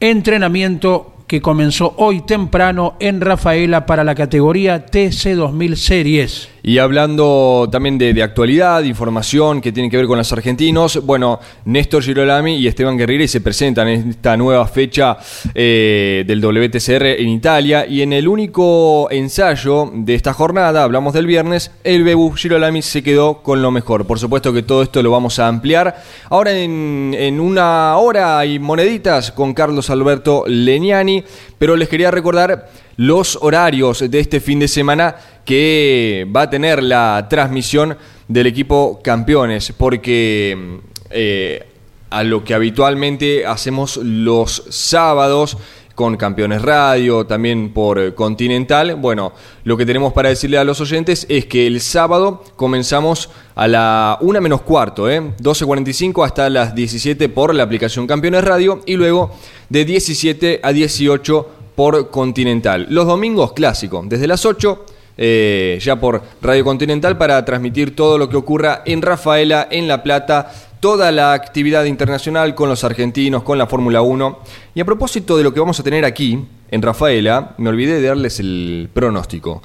entrenamiento que comenzó hoy temprano en Rafaela para la categoría TC2000 Series.
Y hablando también de, de actualidad, de información que tiene que ver con los argentinos, bueno, Néstor Girolami y Esteban Guerrero se presentan en esta nueva fecha eh, del WTCR en Italia y en el único ensayo de esta jornada, hablamos del viernes, el Bebu Girolami se quedó con lo mejor. Por supuesto que todo esto lo vamos a ampliar. Ahora en, en una hora hay moneditas con Carlos Alberto Leniani, pero les quería recordar los horarios de este fin de semana que va a tener la transmisión del equipo campeones, porque eh, a lo que habitualmente hacemos los sábados con Campeones Radio, también por Continental. Bueno, lo que tenemos para decirle a los oyentes es que el sábado comenzamos a la 1 menos cuarto, ¿eh? 12.45 hasta las 17 por la aplicación Campeones Radio y luego de 17 a 18 por Continental. Los domingos clásico, desde las 8 eh, ya por Radio Continental para transmitir todo lo que ocurra en Rafaela, en La Plata, toda la actividad internacional con los argentinos, con la Fórmula 1. Y a propósito de lo que vamos a tener aquí, en Rafaela, me olvidé de darles el pronóstico.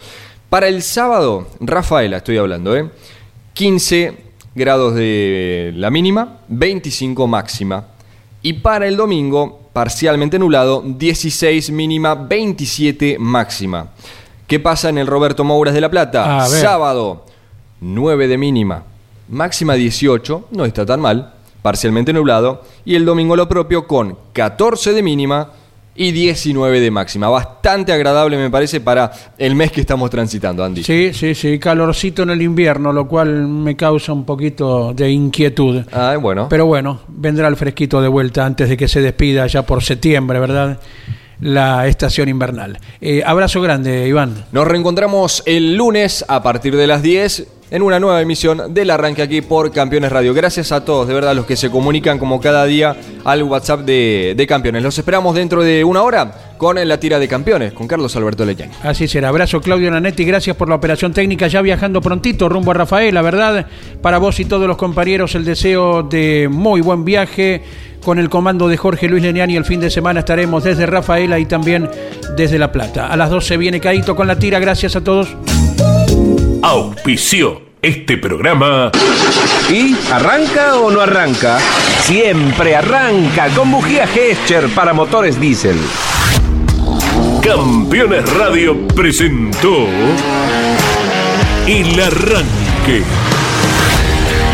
Para el sábado, Rafaela estoy hablando, ¿eh? 15 grados de la mínima, 25 máxima. Y para el domingo, parcialmente nublado, 16 mínima, 27 máxima. ¿Qué pasa en el Roberto Mouras de La Plata? Sábado, 9 de mínima, máxima 18, no está tan mal, parcialmente nublado. Y el domingo lo propio con 14 de mínima y 19 de máxima. Bastante agradable me parece para el mes que estamos transitando, Andy.
Sí, sí, sí, calorcito en el invierno, lo cual me causa un poquito de inquietud.
Ah, bueno.
Pero bueno, vendrá el fresquito de vuelta antes de que se despida ya por septiembre, ¿verdad? La estación invernal. Eh, abrazo grande, Iván.
Nos reencontramos el lunes a partir de las 10 en una nueva emisión del arranque aquí por Campeones Radio. Gracias a todos, de verdad, los que se comunican como cada día al WhatsApp de, de Campeones. Los esperamos dentro de una hora con la tira de Campeones, con Carlos Alberto Leñani.
Así será. Abrazo, Claudio Nanetti. Gracias por la operación técnica. Ya viajando prontito rumbo a Rafael, la verdad. Para vos y todos los compañeros, el deseo de muy buen viaje. Con el comando de Jorge Luis Leniani el fin de semana estaremos desde Rafaela y también desde La Plata. A las 12 viene Caíto con la tira. Gracias a todos.
Auspició este programa
¿Y arranca o no arranca? Siempre arranca con bujía Gescher para motores diésel.
Campeones Radio presentó El Arranque.